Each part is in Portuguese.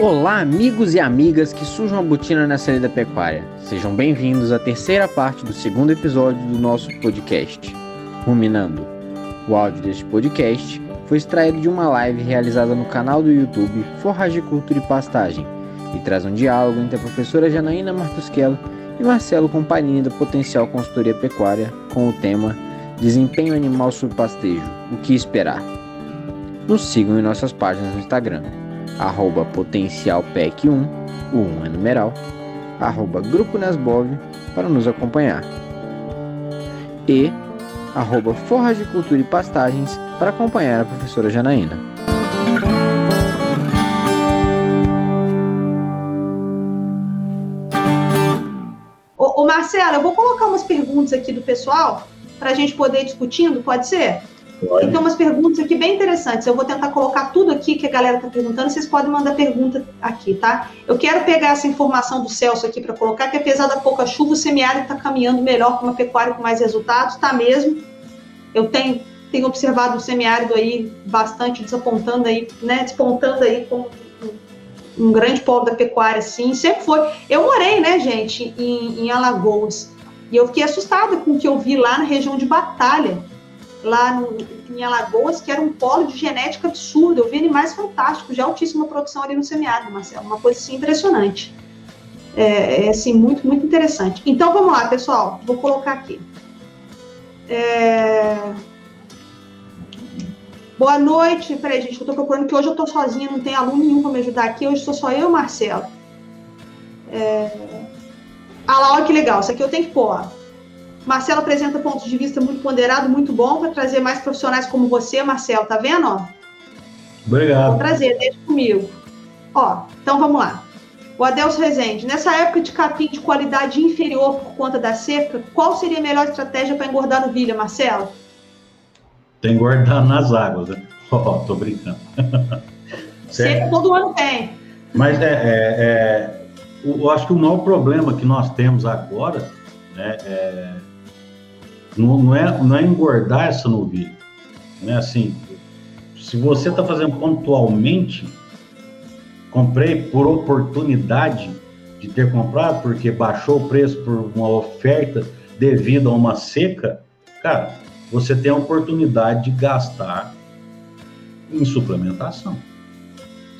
Olá, amigos e amigas que sujam a botina nessa lida pecuária. Sejam bem-vindos à terceira parte do segundo episódio do nosso podcast, Ruminando. O áudio deste podcast foi extraído de uma live realizada no canal do YouTube Forragicultura e Pastagem e traz um diálogo entre a professora Janaína Martusquelo e Marcelo Comparini da Potencial Consultoria Pecuária com o tema Desempenho Animal sob Pastejo, o que esperar? Nos sigam em nossas páginas no Instagram arroba potencialpec1, o 1 é numeral, arroba Grupo Nesbov para nos acompanhar. E arroba Forras de Cultura e Pastagens para acompanhar a professora Janaína. Ô, Marcelo, eu vou colocar umas perguntas aqui do pessoal para a gente poder ir discutindo, pode ser? Pode. Tem umas perguntas aqui bem interessantes. Eu vou tentar colocar tudo aqui que a galera está perguntando. Vocês podem mandar pergunta aqui, tá? Eu quero pegar essa informação do Celso aqui para colocar, que apesar da pouca chuva, o semiárido está caminhando melhor para uma pecuária com mais resultados, tá mesmo. Eu tenho, tenho observado o semiárido aí bastante desapontando aí, né? Despontando aí como um, um grande polo da pecuária, sim. Sempre foi. Eu morei, né, gente, em, em Alagoas. E eu fiquei assustada com o que eu vi lá na região de Batalha lá no, em Alagoas, que era um polo de genética absurdo. Eu vi animais fantásticos, de altíssima produção ali no semiárido, Marcelo. Uma coisa assim impressionante. É, é, assim, muito, muito interessante. Então vamos lá, pessoal. Vou colocar aqui. É... Boa noite. Peraí, gente, eu tô procurando que hoje eu tô sozinha, não tem aluno nenhum para me ajudar aqui. Hoje sou só eu e o Marcelo. É... Ah olha que legal. Isso aqui eu tenho que pôr. Marcelo apresenta pontos de vista muito ponderado, muito bom para trazer mais profissionais como você, Marcelo. Tá vendo? Ó? Obrigado. Vou trazer, deixa comigo. Ó, então vamos lá. O Adelso Rezende, nessa época de capim de qualidade inferior por conta da seca, qual seria a melhor estratégia para engordar novilha, Marcelo? Tem engordar nas águas, né? Oh, tô brincando. seca todo ano tem. Mas é, é, é, eu acho que o maior problema que nós temos agora né, é, não, não, é, não é engordar essa novilha. Né? Assim, se você está fazendo pontualmente, comprei por oportunidade de ter comprado, porque baixou o preço por uma oferta devido a uma seca, cara, você tem a oportunidade de gastar em suplementação.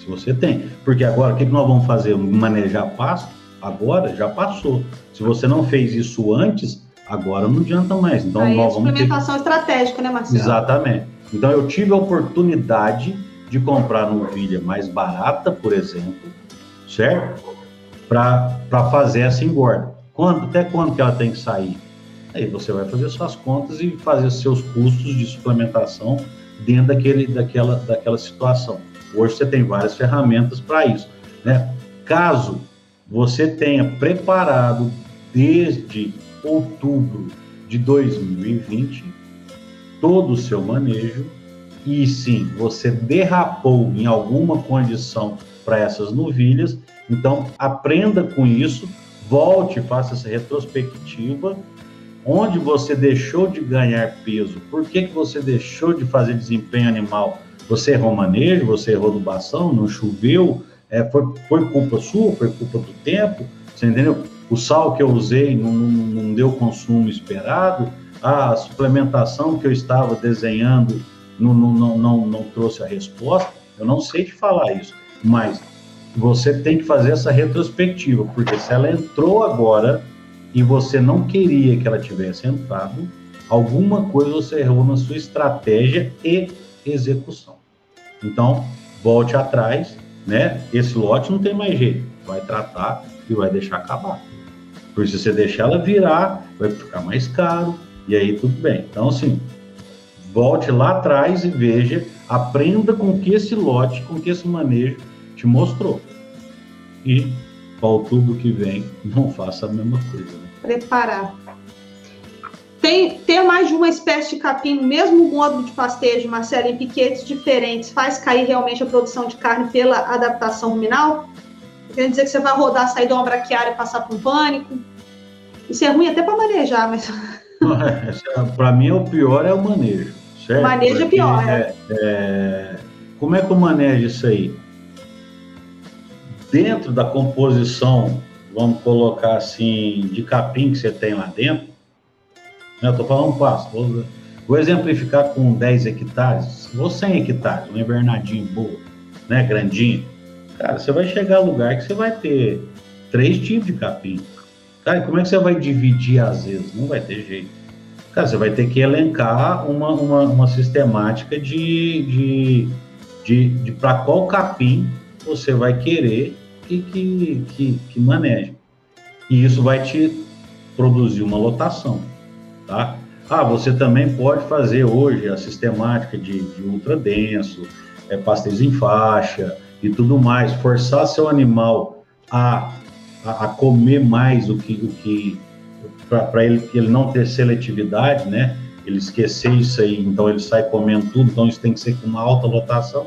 Se você tem. Porque agora, o que nós vamos fazer? Manejar pasto? Agora já passou. Se você não fez isso antes, Agora não adianta mais. Então, Aí nós é suplementação ter... estratégica, né, Marcelo? Exatamente. Então, eu tive a oportunidade de comprar novilha mais barata, por exemplo, certo? Para fazer essa engorda. Quando, até quando que ela tem que sair? Aí você vai fazer suas contas e fazer seus custos de suplementação dentro daquele, daquela, daquela situação. Hoje você tem várias ferramentas para isso. Né? Caso você tenha preparado desde outubro de 2020 todo o seu manejo. E sim, você derrapou em alguma condição para essas novilhas, então aprenda com isso, volte, faça essa retrospectiva, onde você deixou de ganhar peso, por que, que você deixou de fazer desempenho animal? Você errou manejo, você errou adubação, não choveu, é, foi, foi culpa sua, foi culpa do tempo, você entendeu? O sal que eu usei não, não, não deu o consumo esperado, a suplementação que eu estava desenhando não, não, não, não trouxe a resposta, eu não sei te falar isso, mas você tem que fazer essa retrospectiva, porque se ela entrou agora e você não queria que ela tivesse entrado, alguma coisa você errou na sua estratégia e execução. Então, volte atrás, né? Esse lote não tem mais jeito, vai tratar e vai deixar acabar. Porque se você deixar ela virar, vai ficar mais caro, e aí tudo bem. Então, assim, volte lá atrás e veja, aprenda com que esse lote, com que esse manejo te mostrou. E para outubro que vem, não faça a mesma coisa. Né? Preparar. Tem, ter mais de uma espécie de capim no mesmo módulo de pastejo, Marcelo, em piquetes diferentes, faz cair realmente a produção de carne pela adaptação ruminal? Quer dizer que você vai rodar, sair de uma braquiária e passar por um pânico. Isso é ruim até para manejar, mas. para mim, o pior é o manejo. Certo? Manejo Porque é pior, é, é, Como é que eu manejo isso aí? dentro da composição, vamos colocar assim, de capim que você tem lá dentro, né, eu estou falando pasto, vou, vou, exemplificar com 10 hectares, ou 100 hectares, um invernadinho boa, né, grandinho, cara, você vai chegar a lugar que você vai ter três tipos de capim. Cara, como é que você vai dividir às vezes? Não vai ter jeito. Cara, você vai ter que elencar uma, uma, uma sistemática de, de, de, de para qual capim você vai querer que, que, que, que maneje. E isso vai te produzir uma lotação, tá? Ah, você também pode fazer hoje a sistemática de, de ultra denso, é, pastéis em faixa e tudo mais, forçar seu animal a, a, a comer mais o que, o que para ele, ele não ter seletividade, né? Ele esquecer isso aí, então ele sai comendo tudo, então isso tem que ser com uma alta lotação.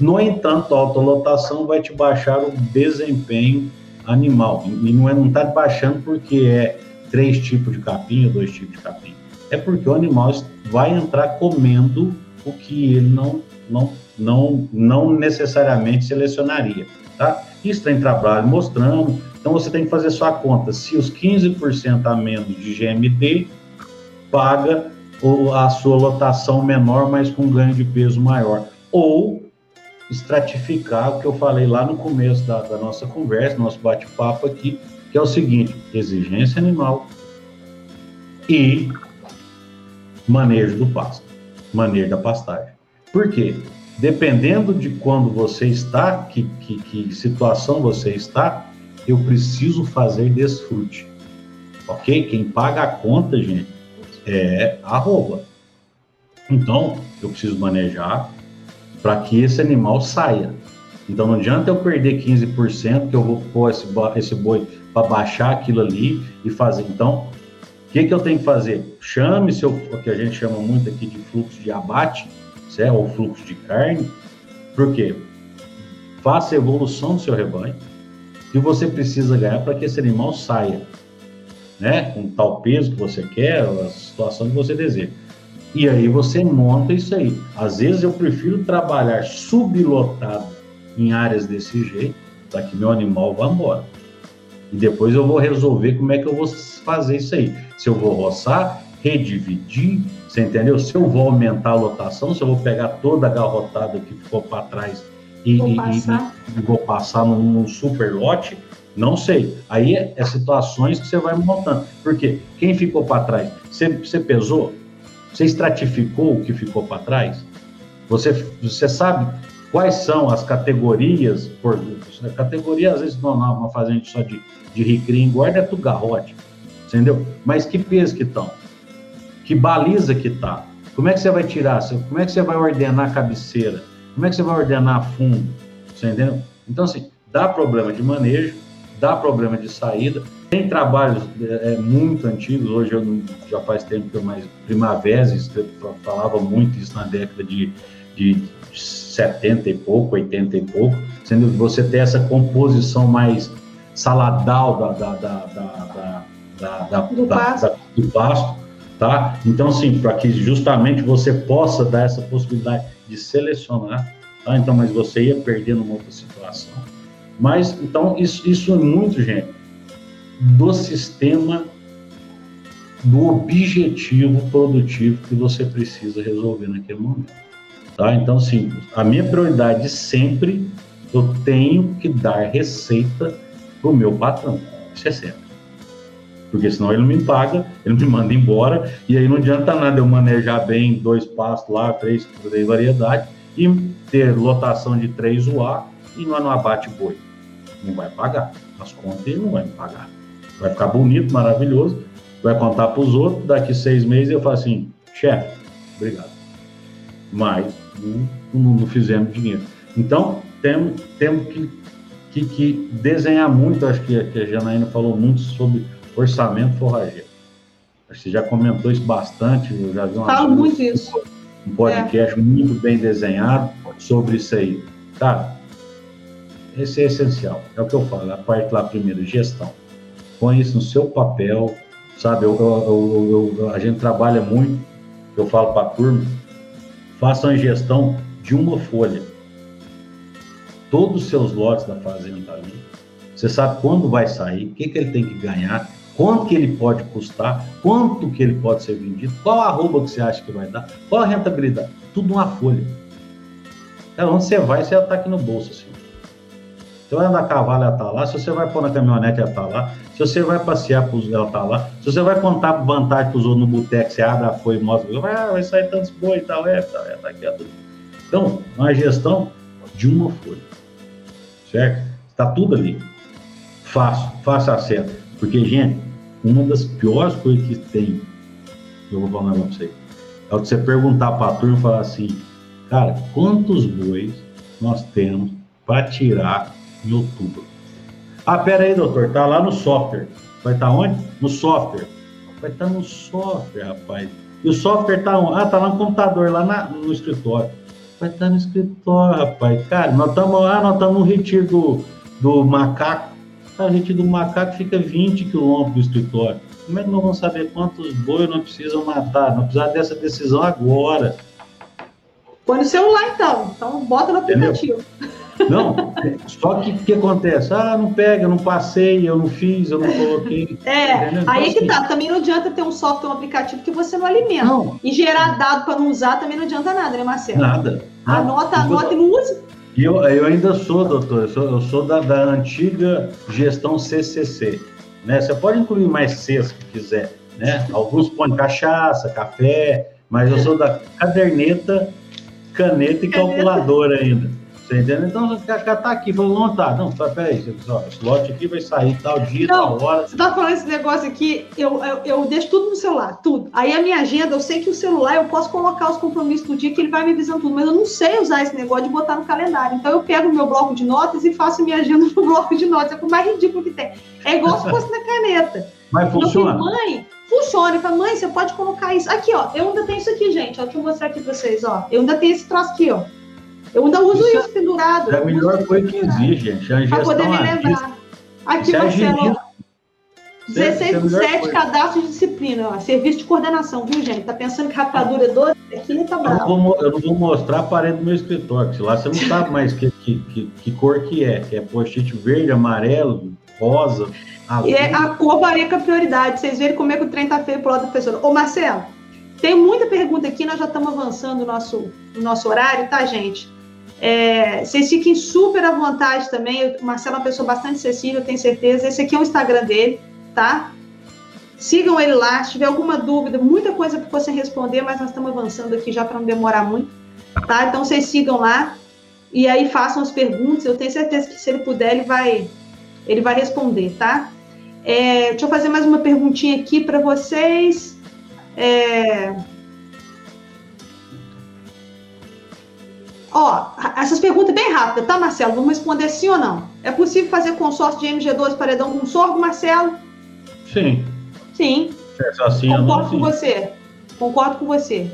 No entanto, a autolotação vai te baixar o desempenho animal. E não está é, tá baixando porque é três tipos de capim ou dois tipos de capim. É porque o animal vai entrar comendo o que ele não, não, não, não necessariamente selecionaria. Tá? Isso tem trabalho mostrando. Então você tem que fazer sua conta. Se os 15% a menos de GMD paga a sua lotação menor, mas com ganho de peso maior. Ou estratificar o que eu falei lá no começo da, da nossa conversa, nosso bate-papo aqui, que é o seguinte: exigência animal e manejo do pasto, manejo da pastagem. Por quê? Dependendo de quando você está, que, que, que situação você está, eu preciso fazer desfrute. Ok? Quem paga a conta, gente, é arroba. Então, eu preciso manejar, para que esse animal saia. Então não adianta eu perder 15% que eu vou pôr esse, esse boi para baixar aquilo ali e fazer. Então, o que, que eu tenho que fazer? Chame seu, o que a gente chama muito aqui de fluxo de abate, certo? ou fluxo de carne. Por quê? Faça a evolução do seu rebanho que você precisa ganhar para que esse animal saia, né? Com tal peso que você quer, a situação que você deseja. E aí você monta isso aí. Às vezes eu prefiro trabalhar sublotado em áreas desse jeito, para que meu animal vá embora. E depois eu vou resolver como é que eu vou fazer isso aí. Se eu vou roçar, redividir, você entendeu? Se eu vou aumentar a lotação, se eu vou pegar toda a garrotada que ficou para trás e vou passar, e, e vou passar num, num, super lote, não sei. Aí é, é, situações que você vai montando. Porque quem ficou para trás? Você, você pesou? Você estratificou o que ficou para trás? Você, você sabe quais são as categorias por A categoria, às vezes, não, não uma fazenda só de, de recria engorda é tudo garrote, entendeu? Mas que peso que estão? Que baliza que tá? Como é que você vai tirar? Como é que você vai ordenar a cabeceira? Como é que você vai ordenar fundo? Você entendeu? Então, assim, dá problema de manejo, dá problema de saída, tem trabalhos é, é, muito antigos, hoje eu não, já faz tempo que eu mais. Primaveses, falava muito isso na década de, de 70 e pouco, 80 e pouco, sendo que você tem essa composição mais saladal da, da, da, da do, pasto. Tá? Então, assim, para que justamente você possa dar essa possibilidade de selecionar, tá? Então, mas você ia perdendo uma outra situação. Mas, então, isso, isso é muito, gente do sistema do objetivo produtivo que você precisa resolver naquele momento. Tá? Então, assim, a minha prioridade sempre eu tenho que dar receita para o meu patrão. Isso é certo. Porque senão ele não me paga, ele me manda embora, e aí não adianta nada eu manejar bem dois pastos lá, três, três variedades, e ter lotação de três UA e não, abate boi. Não vai pagar. As contas ele não vai me pagar vai ficar bonito, maravilhoso, vai contar para os outros, daqui seis meses eu falo assim, chefe, obrigado. Mas não, não, não fizemos dinheiro. Então, temos, temos que, que, que desenhar muito, acho que, que a Janaína falou muito sobre orçamento forrageiro. Acho que você já comentou isso bastante, eu já vi uma Falo muito isso. um podcast é. muito bem desenhado sobre isso aí. Cara, esse é essencial. É o que eu falo, a parte lá primeiro, gestão põe isso no seu papel, sabe? Eu, eu, eu, a gente trabalha muito, eu falo para a turma, façam a gestão de uma folha. todos os seus lotes da fazenda ali. Você sabe quando vai sair, o que, que ele tem que ganhar, quanto que ele pode custar, quanto que ele pode ser vendido, qual a arroba que você acha que vai dar, qual a rentabilidade, tudo numa folha. Então, onde você vai, você está aqui no bolso, assim. Você vai andar a cavalo, ela está lá. Se você vai pôr na caminhonete, ela está lá. Se você vai passear, ela está lá. Se você vai contar vantagem para os outros no boteco, você abre a folha e mostra, vai, ah, vai sair tantos boi e tal, é, tá, é, tá aqui, é. Então, uma gestão de uma folha, certo? Está tudo ali. Fácil, faça certo. Porque, gente, uma das piores coisas que tem, eu vou falar um negócio pra você, é você perguntar para a turma e falar assim, cara, quantos bois nós temos para tirar em outubro? Ah, pera aí, doutor, tá lá no software. Vai estar tá onde? No software. Vai estar tá no software, rapaz. E o software tá onde? Ah, tá lá no computador, lá na, no escritório. Vai estar tá no escritório, rapaz. Cara, nós estamos lá, nós estamos no retiro do, do macaco. A gente do macaco fica 20 quilômetros do escritório. Como é que nós vamos saber quantos bois não precisam matar? Não precisa dessa decisão agora. Põe no celular, então. Então, bota no aplicativo. Não, só que o que acontece? Ah, não pega, não passei, eu não fiz, eu não coloquei. É, entendeu? aí então, que tá. Assim, também não adianta ter um software, um aplicativo que você não alimenta. Não. E gerar dado para não usar também não adianta nada, né, Marcelo? Nada. Anota, anota e não use. E eu, eu ainda sou, doutor, eu sou, eu sou da, da antiga gestão CCC. Né? Você pode incluir mais C se quiser. Né? Alguns põem cachaça, café, mas eu sou da caderneta, caneta e calculadora ainda. Você entendeu? Então, você tá aqui, falou, não tá. Não, tá, peraí, ó, esse lote aqui vai sair tal dia, não, tal hora. Você tá falando esse negócio aqui, eu, eu, eu, deixo tudo no celular, tudo. Aí a minha agenda, eu sei que o celular eu posso colocar os compromissos do dia que ele vai me avisando tudo, mas eu não sei usar esse negócio de botar no calendário. Então eu pego o meu bloco de notas e faço minha agenda no bloco de notas. É o mais ridículo que tem. É igual se fosse na caneta. Mas funciona? mãe, funciona. Eu falo, mãe, você pode colocar isso. Aqui, ó, eu ainda tenho isso aqui, gente. Ó, deixa eu mostrar aqui pra vocês, ó. Eu ainda tenho esse troço aqui, ó. Eu ainda uso isso, isso pendurado. É a melhor coisa que existe, gente. A Para poder me lembrar. Aqui, Marcelo. 16 de 7, cadastro de disciplina. Ó. Serviço de coordenação, viu, gente? Tá pensando que rapadura é 12? Aqui tá bravo. Eu não, vou, eu não vou mostrar a parede do meu escritório, se lá você não sabe mais que, que, que, que cor que é. Que é post-it verde, amarelo, rosa, azul. E é, a cor varia com a prioridade. Vocês verem como é que o trem tá feio pro lado da professora. Ô, Marcelo, tem muita pergunta aqui, nós já estamos avançando o nosso, o nosso horário, tá, gente? É, vocês fiquem super à vontade também. O Marcelo é uma pessoa bastante acessível, tenho certeza. Esse aqui é o Instagram dele, tá? Sigam ele lá. Se tiver alguma dúvida, muita coisa para você responder, mas nós estamos avançando aqui já para não demorar muito, tá? Então vocês sigam lá e aí façam as perguntas. Eu tenho certeza que se ele puder, ele vai, ele vai responder, tá? É, deixa eu fazer mais uma perguntinha aqui para vocês. É, Ó, essas perguntas bem rápidas, tá, Marcelo? Vamos responder sim ou não. É possível fazer consórcio de MG12 paredão com sorgo, Marcelo? Sim. Sim. É assim, Concordo não, com sim. você. Concordo com você.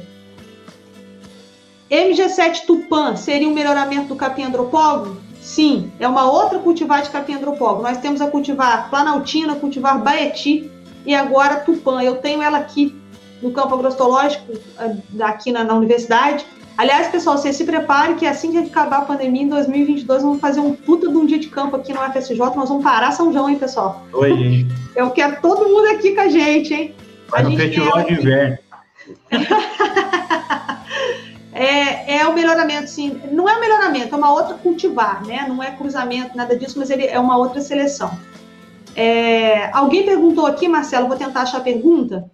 MG7 Tupã seria um melhoramento do capim andropólogo? Sim, é uma outra cultivar de capim andropólogo. Nós temos a cultivar Planaltina, cultivar Baeti e agora Tupã. Eu tenho ela aqui no campo agrostológico, eh, aqui na, na universidade Aliás, pessoal, vocês se preparem que assim que acabar a pandemia, em 2022, vamos fazer um puta de um dia de campo aqui no FSJ. Nós vamos parar São João, hein, pessoal? Oi, hein? Eu quero todo mundo aqui com a gente, hein? Vai no festival de inverno. é, é o melhoramento, sim. Não é o melhoramento, é uma outra cultivar, né? Não é cruzamento, nada disso, mas ele é uma outra seleção. É, alguém perguntou aqui, Marcelo, vou tentar achar a pergunta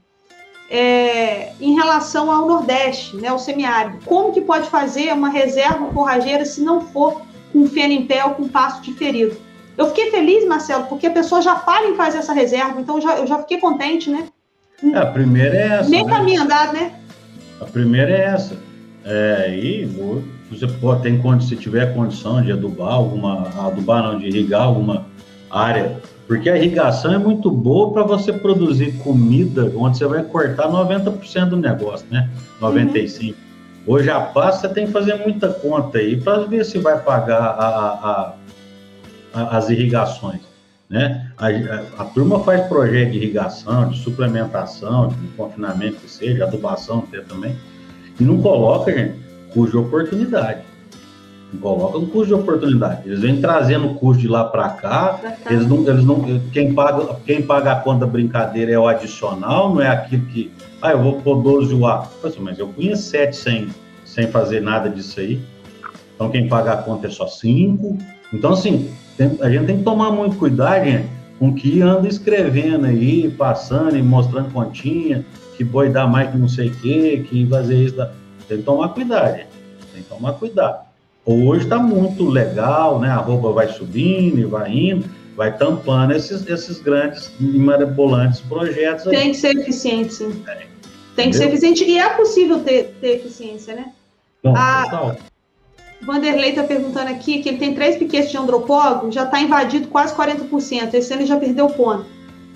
é, em relação ao Nordeste, né, o semiárido. Como que pode fazer uma reserva forrageira se não for com feno em pé ou com pasto diferido? Eu fiquei feliz, Marcelo, porque a pessoa já fala em fazer essa reserva, então eu já, eu já fiquei contente, né? É, a primeira é essa. Nem né? caminho andado, né? A primeira é essa. É, e você pode, tem, se tiver condição de adubar alguma, adubar não, de irrigar alguma área porque a irrigação é muito boa para você produzir comida, onde você vai cortar 90% do negócio, né? 95%. Uhum. Hoje a pasta tem que fazer muita conta aí para ver se vai pagar a, a, a, as irrigações. Né? A, turma faz projeto de irrigação, de suplementação, de confinamento que seja, adubação até também, e não coloca, gente, cuja oportunidade. Coloca no custo de oportunidade. Eles vêm trazendo o custo de lá para cá. Eles não, eles não, quem paga, quem paga a conta brincadeira é o adicional, não é aquilo que, ah, eu vou pôr 12 UA. Mas eu conheço 7 sem, sem fazer nada disso aí. Então quem paga a conta é só 5. Então assim, tem, a gente tem que tomar muito cuidado, gente, com que anda escrevendo aí, passando e mostrando continha, que boi dá mais que não sei o quê, que fazer isso. Dá... Tem que tomar cuidado, gente. Tem que tomar cuidado. Hoje está muito legal, né? A roupa vai subindo e vai indo, vai tampando esses, esses grandes e marabolantes projetos. Aí. Tem que ser eficiente, sim. É. Tem que ser eficiente e é possível ter, ter eficiência, né? Bom, a... Total. Vanderlei está perguntando aqui que ele tem três piquetes de andropólogo, já está invadido quase 40%. Esse ano ele já perdeu o ponto.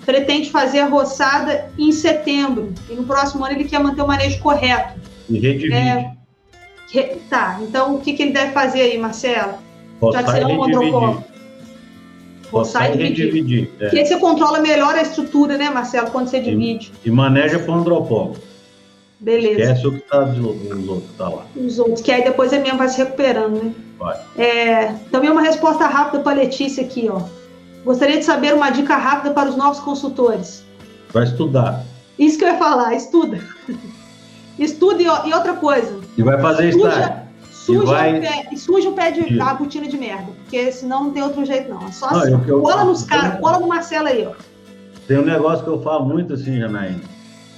Pretende fazer a roçada em setembro. E no próximo ano ele quer manter o manejo correto. E redivide. É, Tá, então o que, que ele deve fazer aí, Marcelo? Já que você um antropólogo. Roçar e redividir. É. Porque você controla melhor a estrutura, né, Marcelo, quando você divide. E, e maneja para o antropólogo. Beleza. Esquece o que está os outros, tá lá. Os outros, que aí depois ele mesmo vai se recuperando, né? Vai. É, também uma resposta rápida para a Letícia aqui, ó. Gostaria de saber uma dica rápida para os novos consultores. Vai estudar. Isso que eu ia falar, estuda. estuda e, e outra coisa, e vai fazer suja, Suja, vai... o pé, suja o pé de a botina de merda, porque senão não tem outro jeito, não. É só não, assim. Eu, eu, cola nos caras, cola no Marcelo aí, ó. Tem um negócio que eu falo muito assim, Janaína.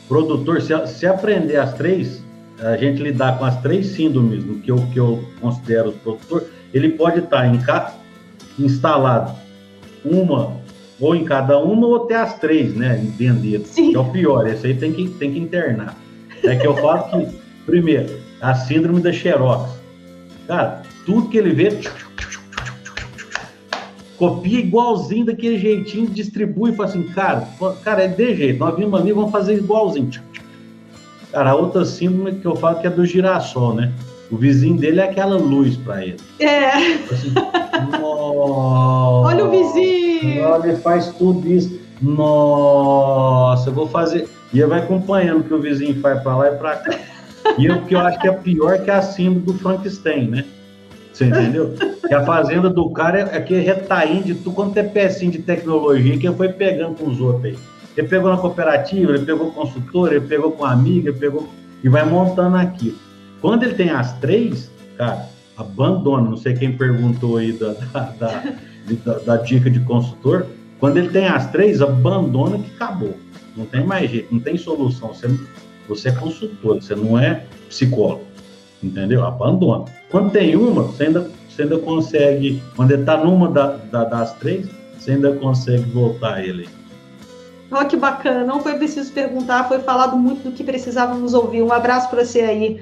Produtor, se, se aprender as três, a gente lidar com as três síndromes do que eu, que eu considero produtor, ele pode estar em ca... instalado uma ou em cada uma ou até as três, né? Vender. Que é o pior, esse aí tem que, tem que internar. É que eu falo que, primeiro, a síndrome da Xerox. Cara, tudo que ele vê, copia igualzinho daquele jeitinho, distribui e fala assim, cara, cara, é de jeito, nós vimos ali, vamos fazer igualzinho. Cara, a outra síndrome que eu falo que é do girassol, né? O vizinho dele é aquela luz para ele. É. Assim, Olha o vizinho! Olha, ele faz tudo isso. Nossa, eu vou fazer. E vai acompanhando que o vizinho faz para lá e para cá. E o que eu acho que é pior que a síndrome do Frankenstein, né? Você entendeu? Que a fazenda do cara é aquele retainho de tudo quanto é pecinho de tecnologia que ele foi pegando com os outros aí. Ele pegou na cooperativa, ele pegou consultor, ele pegou com amiga, ele pegou e vai montando aquilo. Quando ele tem as três, cara, abandona. Não sei quem perguntou aí da, da, da, da dica de consultor. Quando ele tem as três, abandona que acabou. Não tem mais jeito, não tem solução. Você você é consultor, você não é psicólogo. Entendeu? Abandona. Quando tem uma, você ainda, você ainda consegue. Quando ele está numa da, da, das três, você ainda consegue voltar ele. Olha que bacana, não foi preciso perguntar, foi falado muito do que precisávamos ouvir. Um abraço para você aí,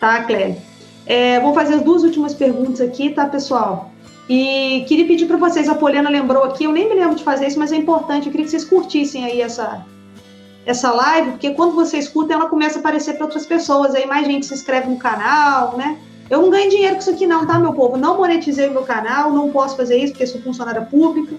tá, Clélia? É, vou fazer as duas últimas perguntas aqui, tá, pessoal? E queria pedir para vocês, a Poliana lembrou aqui, eu nem me lembro de fazer isso, mas é importante, eu queria que vocês curtissem aí essa, essa live, porque quando você escuta, ela começa a aparecer para outras pessoas, aí mais gente se inscreve no canal, né? Eu não ganho dinheiro com isso aqui não, tá, meu povo? Não monetizei o meu canal, não posso fazer isso porque sou funcionária pública.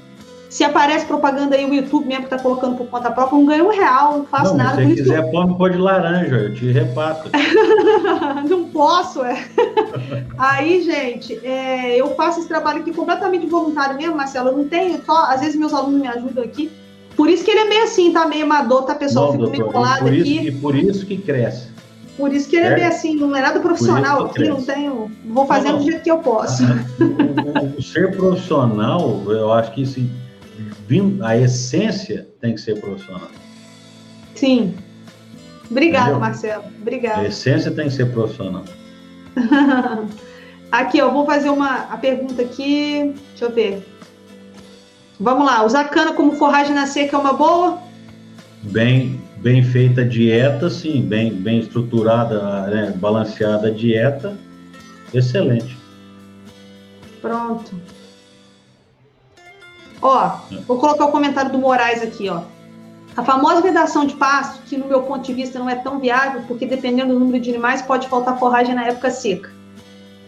Se aparece propaganda aí, o YouTube mesmo que tá colocando por conta própria, não ganho um real, não faço não, nada. Se você quiser, põe pó de laranja, eu te repasso. não posso, é. aí, gente, é, eu faço esse trabalho aqui completamente voluntário mesmo, Marcelo. Eu não tenho, só, às vezes meus alunos me ajudam aqui, por isso que ele é meio assim, tá meio amador, tá, pessoal? Fica meio colado por aqui. Isso, e por isso que cresce. Por isso que ele é meio assim, não é nada profissional aqui, não tenho. Vou fazer do jeito que eu posso. O, o, ser profissional, eu acho que assim, a essência tem que ser profissional. Sim. Obrigado, Entendeu? Marcelo. Obrigado. A essência tem que ser profissional. aqui, ó, vou fazer uma a pergunta aqui. Deixa eu ver. Vamos lá, usar cana como forragem na seca é uma boa? Bem, bem feita a dieta, sim, bem, bem estruturada, né, balanceada a dieta, excelente. Pronto. Ó, é. vou colocar o comentário do Moraes aqui, ó. A famosa vedação de pasto, que no meu ponto de vista não é tão viável, porque dependendo do número de animais, pode faltar forragem na época seca.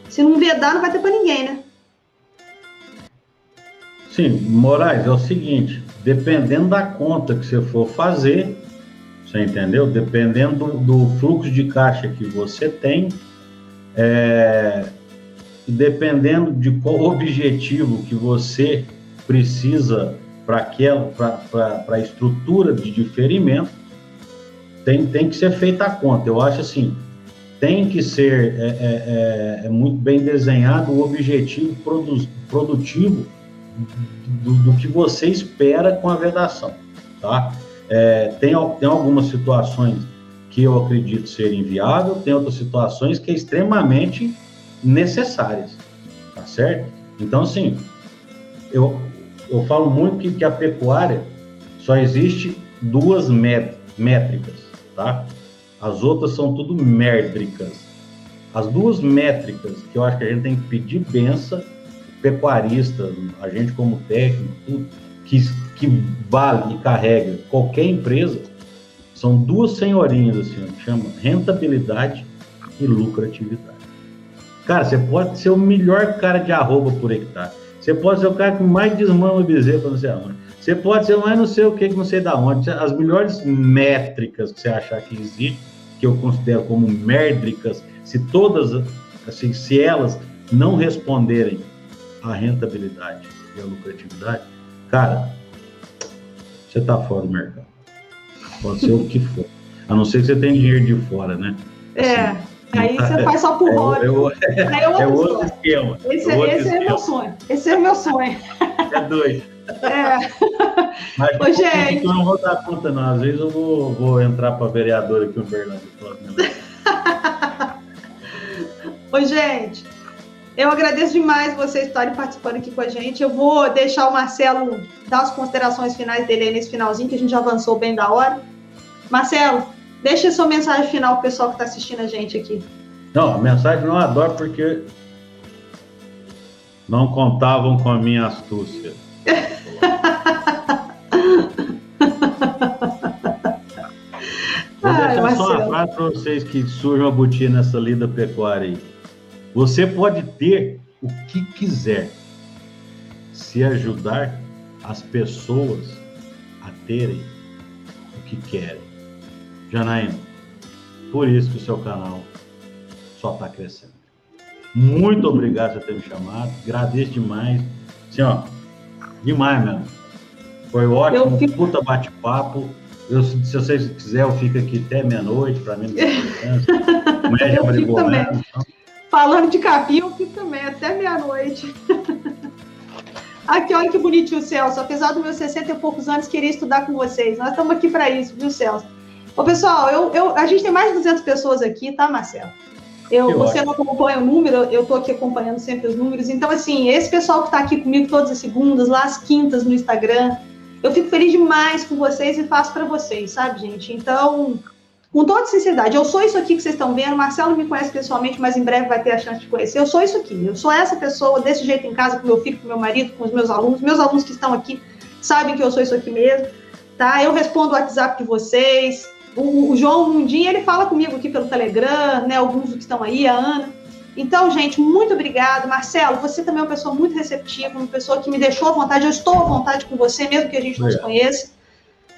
Se não vedar, não vai ter para ninguém, né? Sim, Moraes, é o seguinte, dependendo da conta que você for fazer, você entendeu? Dependendo do, fluxo de caixa que você tem, é, dependendo de qual objetivo que você precisa para a estrutura de diferimento, tem, tem que ser feita a conta. Eu acho assim, tem que ser é, é, é, é muito bem desenhado o objetivo produ, produtivo do, do, que você espera com a vedação, tá? É, tem, tem algumas situações que eu acredito ser inviável, tem outras situações que é extremamente necessárias, tá certo? Então, assim, eu, eu falo muito que, que a pecuária só existe duas métricas, tá? As outras são tudo métricas. As duas métricas que eu acho que a gente tem que pedir benção, pecuarista, a gente como técnico, tudo, que, que vale e carrega qualquer empresa, são duas senhorinhas assim, chama rentabilidade e lucratividade. Cara, você pode ser o melhor cara de arroba por hectare. Você pode ser o cara que mais desmama bezerro não sei aonde. Você pode ser mais não sei o que, que não sei da onde. As melhores métricas que você achar que existe, que eu considero como métricas, se todas, assim, se elas não responderem à rentabilidade e à lucratividade, cara, você está fora do mercado. Pode ser o que for. A não ser que você tenha dinheiro de fora, né? É. Assim, Aí você faz só por é, hobby. É, é, é, é outro esquema. Esse, é, outro esse esquema. é meu sonho. Esse é meu sonho. É doido. É. Mas Ô, gente... eu não vou dar conta, não. Às vezes eu vou, vou entrar para vereador aqui no Fernando. Ô, gente, eu agradeço demais vocês estarem participando aqui com a gente. Eu vou deixar o Marcelo dar as considerações finais dele aí nesse finalzinho, que a gente já avançou bem da hora. Marcelo, Deixa sua mensagem final pro pessoal que está assistindo a gente aqui. Não, a mensagem não adoro porque não contavam com a minha astúcia. Vou deixar Ai, só uma frase para vocês que surjam a botina nessa lida pecuária aí. Você pode ter o que quiser, se ajudar as pessoas a terem o que querem. Janaína, por isso que o seu canal só está crescendo. Muito obrigado por ter me chamado. Agradeço demais. Assim, ó, demais mesmo. Foi ótimo, fico... puta bate-papo. Eu, se vocês quiserem, eu fico aqui até meia-noite, para mim não tem importância. Mulher já brigou também. Então... Falando de capim, eu fico também, até meia-noite. Aqui, olha que bonitinho, Celso. Apesar dos meus 60 e poucos anos, queria estudar com vocês. Nós estamos aqui para isso, viu, Celso? Ô, pessoal, eu, eu, a gente tem mais de 200 pessoas aqui, tá, Marcelo? Eu, você não acompanha o número, eu estou aqui acompanhando sempre os números. Então, assim, esse pessoal que está aqui comigo todas as segundas, lá as quintas no Instagram, eu fico feliz demais com vocês e faço para vocês, sabe, gente? Então, com toda sinceridade, eu sou isso aqui que vocês estão vendo. Marcelo me conhece pessoalmente, mas em breve vai ter a chance de conhecer. Eu sou isso aqui. Eu sou essa pessoa desse jeito em casa, com meu filho, com meu marido, com os meus alunos. Meus alunos que estão aqui sabem que eu sou isso aqui mesmo, tá? Eu respondo o WhatsApp de vocês. O, o João Mundinho, ele fala comigo aqui pelo Telegram, né? Alguns que estão aí, a Ana. Então, gente, muito obrigado. Marcelo, você também é uma pessoa muito receptiva, uma pessoa que me deixou à vontade. Eu estou à vontade com você, mesmo que a gente não se conheça.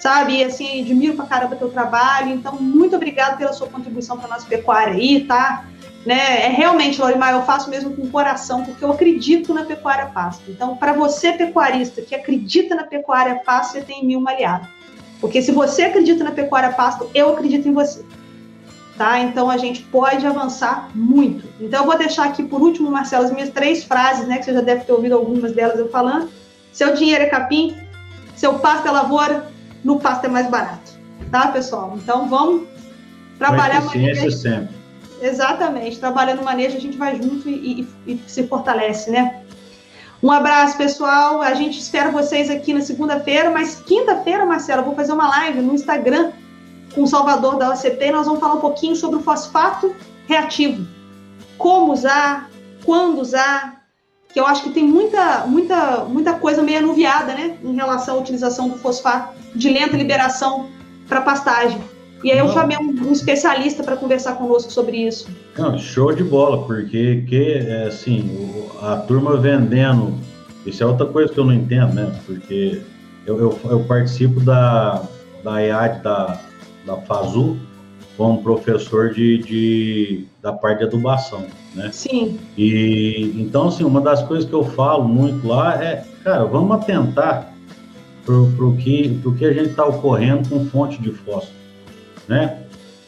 Sabe? E assim, admiro pra caramba teu trabalho. Então, muito obrigado pela sua contribuição para nossa pecuária aí, tá? Né? É realmente, Lorimar, eu faço mesmo com coração, porque eu acredito na pecuária pasto. Então, para você, pecuarista, que acredita na pecuária pasto, você tem mil aliado. Porque se você acredita na pecuária pasto, eu acredito em você. Tá? Então a gente pode avançar muito. Então eu vou deixar aqui por último, Marcelo, as minhas três frases, né? Que você já deve ter ouvido algumas delas eu falando. Seu dinheiro é capim, seu pasto é lavoura, no pasto é mais barato. Tá, pessoal? Então vamos trabalhar manejo. sempre. Exatamente, trabalhando manejo, a gente vai junto e, e, e se fortalece, né? Um abraço, pessoal. A gente espera vocês aqui na segunda-feira, mas quinta-feira, Marcelo, eu vou fazer uma live no Instagram com o Salvador da OCP. Nós vamos falar um pouquinho sobre o fosfato reativo. Como usar, quando usar, que eu acho que tem muita, muita, muita coisa meio anuviada, né, em relação à utilização do fosfato de lenta liberação para pastagem. E aí eu Não. chamei um, um especialista para conversar conosco sobre isso. Não, show de bola, porque que, é, assim, a turma vendendo, isso é outra coisa que eu não entendo, né? Porque eu, eu, eu participo da, da EAD da, da FASU como professor de, de, da parte de adubação, né? Sim. E então, assim, uma das coisas que eu falo muito lá é, cara, vamos atentar para o que, pro que a gente está ocorrendo com fonte de fósforo, né?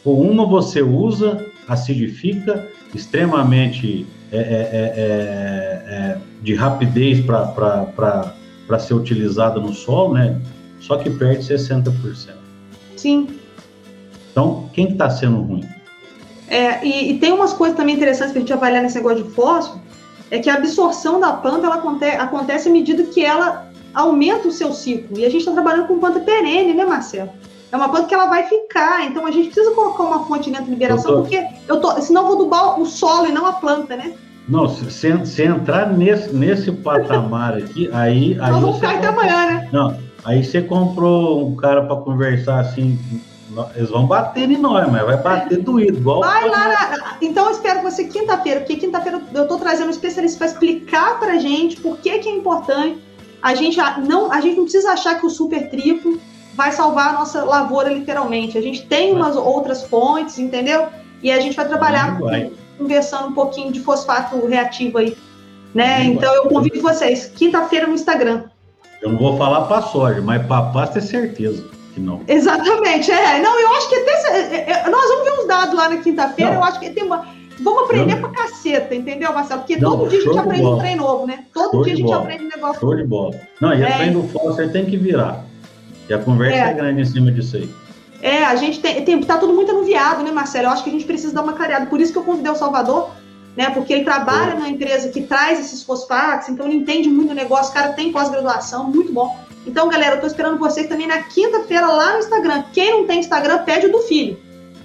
Uma você usa, acidifica, extremamente é, é, é, é, é de rapidez para ser utilizada no solo, né? Só que perde 60%. Sim. Então, quem está tá sendo ruim? É, e, e, tem umas coisas também interessantes para a gente avaliar nesse negócio de fósforo, é que a absorção da planta ela acontece, acontece à medida que ela aumenta o seu ciclo. E a gente está trabalhando com planta perene, né, Marcelo? É uma planta que ela vai ficar, então a gente precisa colocar uma fonte dentro de liberação, tô... porque eu tô, senão eu vou dubar o solo e não a planta, né? Não, se, se entrar nesse, nesse patamar aqui, aí. aí Nós ficar até amanhã, né? Não, aí você comprou um cara para conversar assim eles vão bater em nós, mas vai bater doído, igual. Vai lá, na... então eu espero você quinta-feira, porque quinta-feira eu estou trazendo um especialista para explicar para gente por que, que é importante. A gente não, a gente não precisa achar que o super triplo vai salvar a nossa lavoura literalmente. A gente tem umas outras fontes, entendeu? E a gente vai trabalhar vai. conversando um pouquinho de fosfato reativo aí, né? então eu convido vocês quinta-feira no Instagram. Eu não vou falar para soja, mas para pasta é certeza que não. Exatamente, é. Não, eu acho que até. É, é, nós vamos ver uns dados lá na quinta-feira, eu acho que tem uma. Vamos aprender eu... pra caceta, entendeu, Marcelo? Porque não, todo dia a gente aprende um trem novo, né? Todo show dia a gente bola. aprende um negócio Show de bola. Não, e é. a trem do você tem que virar. E a conversa é. é, grande em cima disso aí. É, a gente tem, tem. Tá todo muito anuviado, né, Marcelo? Eu acho que a gente precisa dar uma careada. Por isso que eu convidei o Salvador, né? Porque ele trabalha é. na empresa que traz esses fosfatos, então ele entende muito o negócio, o cara tem pós-graduação, muito bom. Então, galera, eu tô esperando vocês também na quinta-feira lá no Instagram. Quem não tem Instagram, pede o do filho.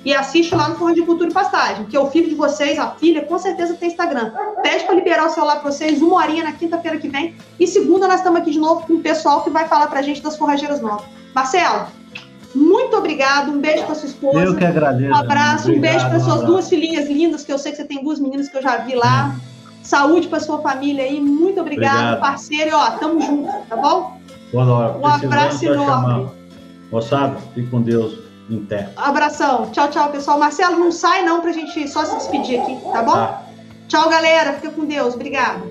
E assiste lá no Forno de Cultura e Pastagem, que é o filho de vocês, a filha, com certeza tem Instagram. Pede para liberar o celular para vocês, uma horinha na quinta-feira que vem. E segunda, nós estamos aqui de novo com o pessoal que vai falar para a gente das forrageiras novas. Marcelo, muito obrigado. Um beijo para sua esposa. Eu que agradeço. Um abraço, obrigado, um beijo para suas duas filhinhas lindas, que eu sei que você tem duas meninas que eu já vi lá. Hum. Saúde para sua família aí. Muito obrigado, obrigado. parceiro. E, ó, tamo junto, tá bom? Boa hora. Um abraço enorme. Moçada, fique com Deus terra. Abração. Tchau, tchau, pessoal. Marcelo, não sai não pra gente só se despedir aqui, tá bom? Tá. Tchau, galera. Fica com Deus. Obrigada.